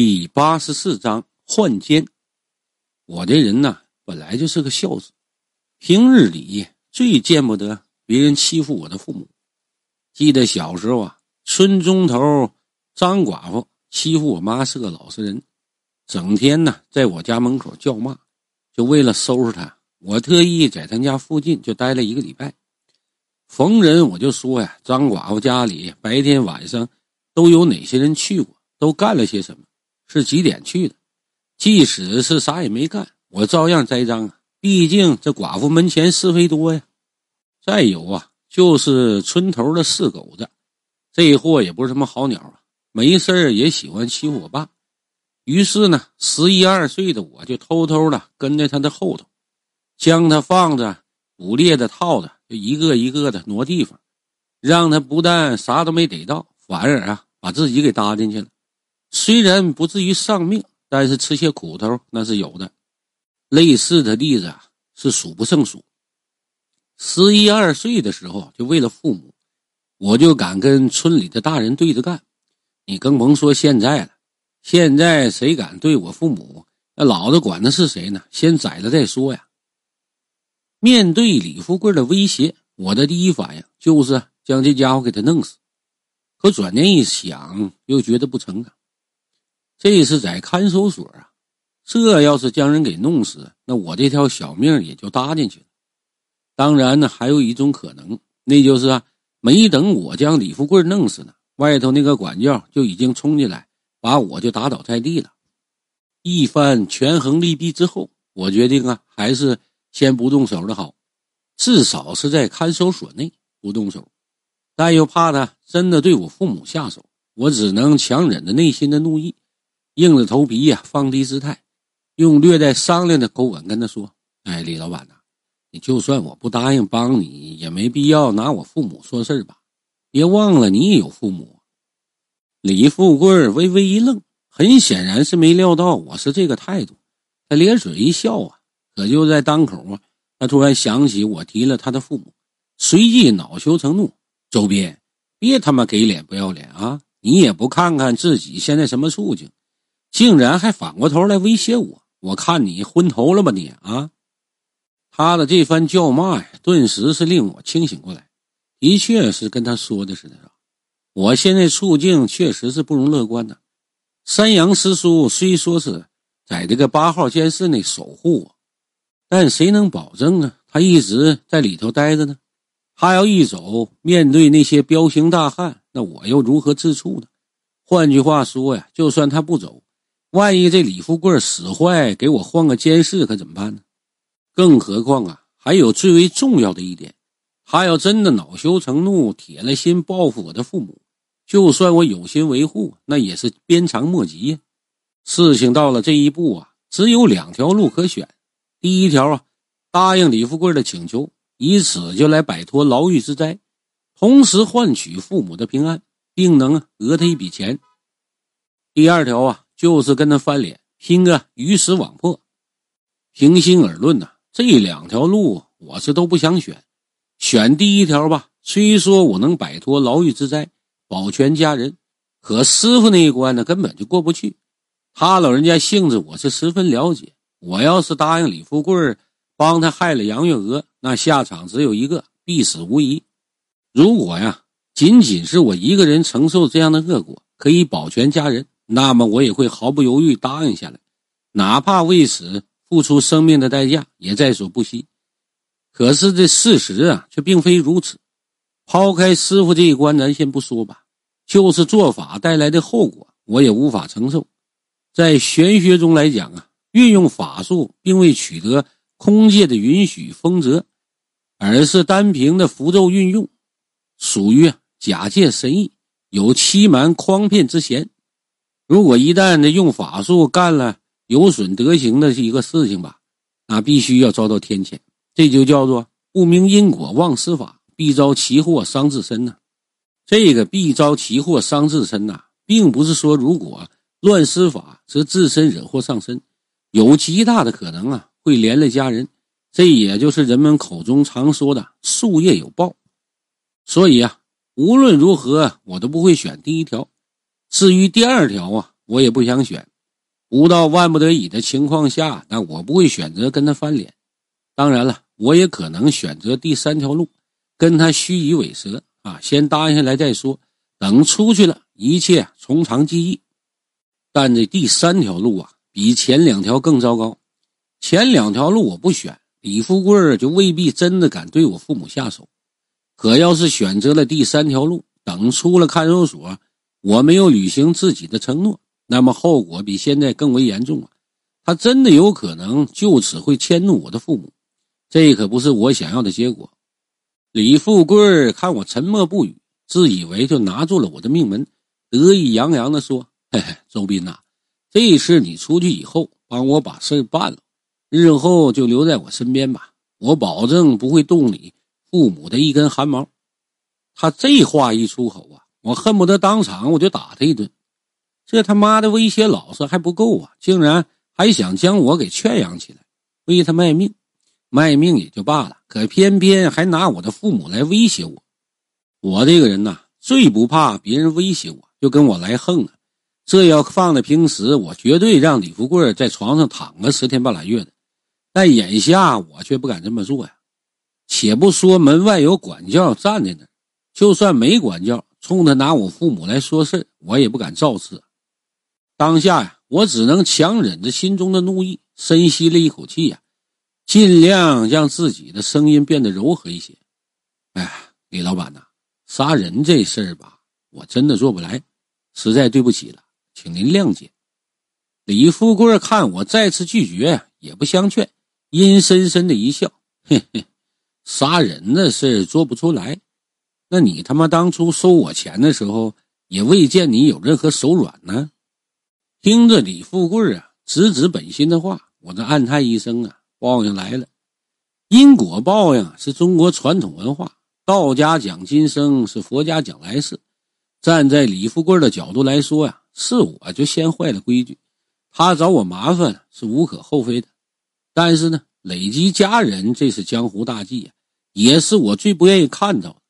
第八十四章换奸。我这人呢，本来就是个孝子，平日里最见不得别人欺负我的父母。记得小时候啊，村中头张寡妇欺负我妈是个老实人，整天呢在我家门口叫骂。就为了收拾他，我特意在他家附近就待了一个礼拜。逢人我就说呀，张寡妇家里白天晚上都有哪些人去过，都干了些什么。是几点去的？即使是啥也没干，我照样栽赃啊！毕竟这寡妇门前是非多呀。再有啊，就是村头的四狗子，这货也不是什么好鸟啊，没事也喜欢欺负我爸。于是呢，十一二岁的我就偷偷的跟在他的后头，将他放着捕猎的套子，就一个一个的挪地方，让他不但啥都没逮到，反而啊把自己给搭进去了。虽然不至于丧命，但是吃些苦头那是有的。类似的例子啊是数不胜数。十一二岁的时候，就为了父母，我就敢跟村里的大人对着干。你更甭说现在了，现在谁敢对我父母？那老子管他是谁呢？先宰了再说呀！面对李富贵的威胁，我的第一反应就是将这家伙给他弄死。可转念一想，又觉得不成啊。这是在看守所啊，这要是将人给弄死，那我这条小命也就搭进去了。当然呢，还有一种可能，那就是啊，没等我将李富贵弄死呢，外头那个管教就已经冲进来，把我就打倒在地了。一番权衡利弊之后，我决定啊，还是先不动手的好，至少是在看守所内不动手，但又怕他真的对我父母下手，我只能强忍着内心的怒意。硬着头皮呀，放低姿态，用略带商量的口吻跟他说：“哎，李老板呐，你就算我不答应帮你，也没必要拿我父母说事吧？别忘了你也有父母。”李富贵微微一愣，很显然是没料到我是这个态度。他咧嘴一笑啊，可就在当口啊，他突然想起我提了他的父母，随即恼羞成怒：“周斌，别他妈给脸不要脸啊！你也不看看自己现在什么处境！”竟然还反过头来威胁我！我看你昏头了吧你啊！他的这番叫骂呀，顿时是令我清醒过来。的确是跟他说的似的，我现在处境确实是不容乐观的。山羊师叔虽说是在这个八号监室内守护我，但谁能保证呢？他一直在里头待着呢。他要一走，面对那些彪形大汉，那我又如何自处呢？换句话说呀，就算他不走。万一这李富贵使坏，给我换个监视，可怎么办呢？更何况啊，还有最为重要的一点，他要真的恼羞成怒，铁了心报复我的父母，就算我有心维护，那也是鞭长莫及呀。事情到了这一步啊，只有两条路可选。第一条啊，答应李富贵的请求，以此就来摆脱牢狱之灾，同时换取父母的平安，并能讹他一笔钱。第二条啊。就是跟他翻脸，拼个鱼死网破。平心而论呐，这两条路我是都不想选。选第一条吧，虽说我能摆脱牢狱之灾，保全家人，可师傅那一关呢，根本就过不去。他老人家性子我是十分了解。我要是答应李富贵帮他害了杨月娥，那下场只有一个，必死无疑。如果呀，仅仅是我一个人承受这样的恶果，可以保全家人。那么我也会毫不犹豫答应下来，哪怕为此付出生命的代价也在所不惜。可是这事实啊，却并非如此。抛开师傅这一关，咱先不说吧，就是做法带来的后果，我也无法承受。在玄学中来讲啊，运用法术并未取得空界的允许封泽，而是单凭的符咒运用，属于假借神意，有欺瞒诓骗之嫌。如果一旦的用法术干了有损德行的一个事情吧，那必须要遭到天谴。这就叫做不明因果妄施法，必遭其祸伤自身呢。这个必遭其祸伤自身呐，并不是说如果乱施法则自身惹祸上身，有极大的可能啊会连累家人。这也就是人们口中常说的术业有报。所以啊，无论如何我都不会选第一条。至于第二条啊，我也不想选。不到万不得已的情况下，那我不会选择跟他翻脸。当然了，我也可能选择第三条路，跟他虚以委蛇啊，先答应下来再说。等出去了，一切从长计议。但这第三条路啊，比前两条更糟糕。前两条路我不选，李富贵就未必真的敢对我父母下手。可要是选择了第三条路，等出了看守所，我没有履行自己的承诺，那么后果比现在更为严重啊！他真的有可能就此会迁怒我的父母，这可不是我想要的结果。李富贵看我沉默不语，自以为就拿住了我的命门，得意洋洋地说：“嘿嘿，周斌呐，这次你出去以后，帮我把事办了。”日后就留在我身边吧，我保证不会动你父母的一根汗毛。他这话一出口啊，我恨不得当场我就打他一顿。这他妈的威胁老实还不够啊，竟然还想将我给圈养起来，为他卖命。卖命也就罢了，可偏偏还拿我的父母来威胁我。我这个人呐，最不怕别人威胁我，就跟我来横了。这要放在平时，我绝对让李富贵在床上躺个十天半拉月的。但眼下我却不敢这么做呀！且不说门外有管教站在那就算没管教，冲他拿我父母来说事我也不敢造次。当下呀，我只能强忍着心中的怒意，深吸了一口气呀，尽量让自己的声音变得柔和一些。哎，李老板呐，杀人这事儿吧，我真的做不来，实在对不起了，请您谅解。李富贵看我再次拒绝，也不相劝。阴森森的一笑，嘿嘿，杀人的事做不出来，那你他妈当初收我钱的时候，也未见你有任何手软呢。听着李富贵啊，直指本心的话，我这暗叹一声啊，报应来了。因果报应是中国传统文化，道家讲今生，是佛家讲来世。站在李富贵的角度来说呀，是我就先坏了规矩，他找我麻烦是无可厚非的。但是呢，累积家人，这是江湖大忌呀，也是我最不愿意看到的。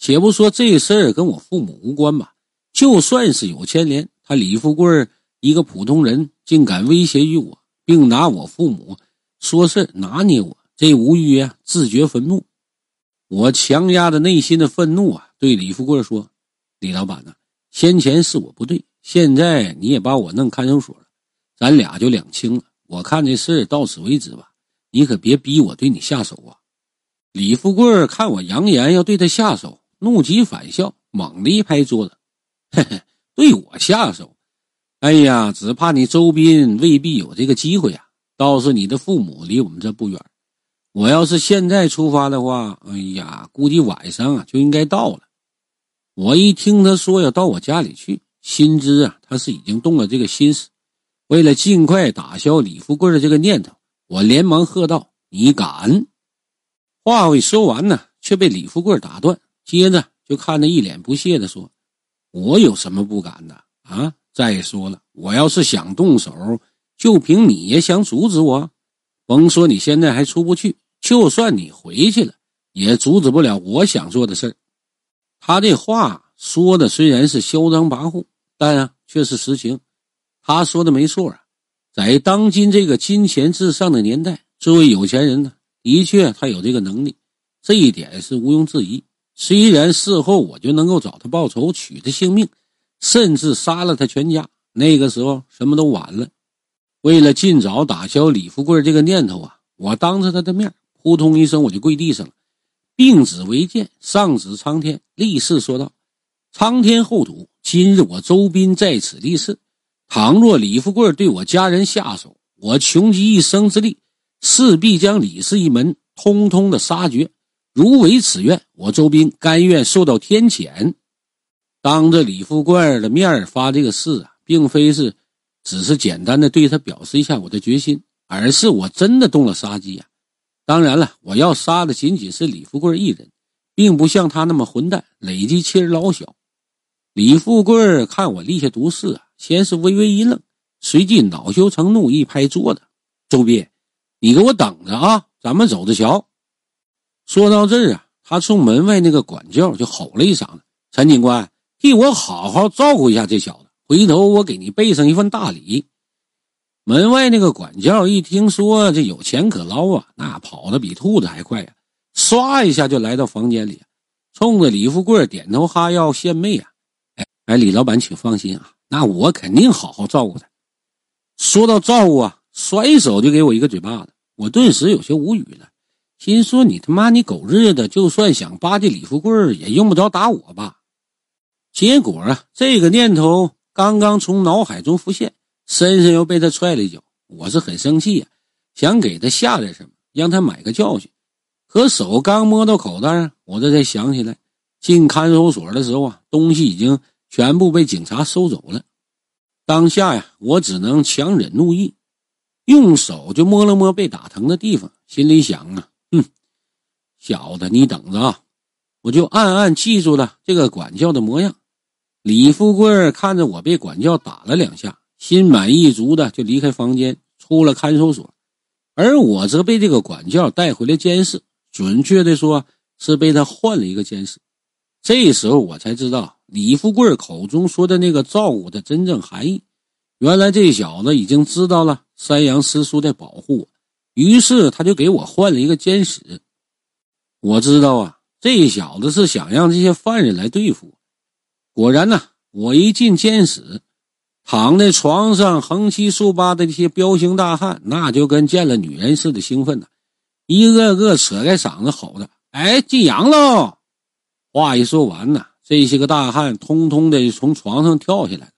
且不说这事儿跟我父母无关吧，就算是有牵连，他李富贵一个普通人，竟敢威胁于我，并拿我父母说事拿捏我，这无语啊自绝愤怒。我强压着内心的愤怒啊，对李富贵说：“李老板呐，先前是我不对，现在你也把我弄看守所了，咱俩就两清了。”我看这事到此为止吧，你可别逼我对你下手啊！李富贵看我扬言要对他下手，怒极反笑，猛地一拍桌子：“嘿嘿，对我下手？哎呀，只怕你周斌未必有这个机会啊！倒是你的父母离我们这不远，我要是现在出发的话，哎呀，估计晚上啊就应该到了。”我一听他说要到我家里去，心知啊他是已经动了这个心思。为了尽快打消李富贵的这个念头，我连忙喝道：“你敢！”话未说完呢，却被李富贵打断，接着就看着一脸不屑的说：“我有什么不敢的啊？再说了，我要是想动手，就凭你也想阻止我？甭说你现在还出不去，就算你回去了，也阻止不了我想做的事他这话说的虽然是嚣张跋扈，但啊，却是实情。他说的没错啊，在当今这个金钱至上的年代，作为有钱人呢，的确他有这个能力，这一点是毋庸置疑。虽然事后我就能够找他报仇，取他性命，甚至杀了他全家，那个时候什么都晚了。为了尽早打消李富贵这个念头啊，我当着他的面，扑通一声我就跪地上了，并指为剑，上指苍天，立誓说道：“苍天厚土，今日我周斌在此立誓。”倘若李富贵对我家人下手，我穷极一生之力，势必将李氏一门通通的杀绝。如违此愿，我周斌甘愿受到天谴。当着李富贵的面发这个誓啊，并非是只是简单的对他表示一下我的决心，而是我真的动了杀机呀。当然了，我要杀的仅仅是李富贵一人，并不像他那么混蛋，累积妻儿老小。李富贵看我立下毒誓啊。先是微微一愣，随即恼羞成怒，一拍桌子：“周斌，你给我等着啊！咱们走着瞧。”说到这儿啊，他冲门外那个管教就吼了一嗓子：“陈警官，替我好好照顾一下这小子，回头我给你备上一份大礼。门外那个管教一听说这有钱可捞啊，那跑得比兔子还快呀！唰一下就来到房间里，冲着李富贵点头哈腰献媚啊！哎哎，李老板，请放心啊，那我肯定好好照顾他。说到照顾啊，甩手就给我一个嘴巴子，我顿时有些无语了，心说你他妈你狗日的，就算想巴结李富贵，也用不着打我吧？结果啊，这个念头刚刚从脑海中浮现，身上又被他踹了一脚。我是很生气呀，想给他下点什么，让他买个教训。可手刚摸到口袋，我这才想起来，进看守所的时候啊，东西已经全部被警察收走了。当下呀，我只能强忍怒意，用手就摸了摸被打疼的地方，心里想啊，小子，你等着啊！我就暗暗记住了这个管教的模样。李富贵看着我被管教打了两下，心满意足的就离开房间，出了看守所，而我则被这个管教带回了监室。准确的说，是被他换了一个监室。这时候我才知道李富贵口中说的那个照顾的真正含义。原来这小子已经知道了山羊师叔在保护我，于是他就给我换了一个监室。我知道啊，这小子是想让这些犯人来对付我。果然呢，我一进监室，躺在床上横七竖八的这些彪形大汉，那就跟见了女人似的兴奋呢。一个个扯开嗓子吼着：“哎，进羊喽！”话一说完呢，这些个大汉通通的从床上跳下来，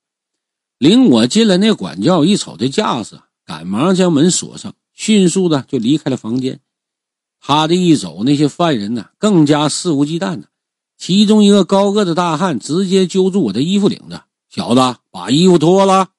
领我进了那管教。一瞅这架势，赶忙将门锁上，迅速的就离开了房间。他这一走，那些犯人呢更加肆无忌惮了。其中一个高个子大汉直接揪住我的衣服领子：“小子，把衣服脱了！”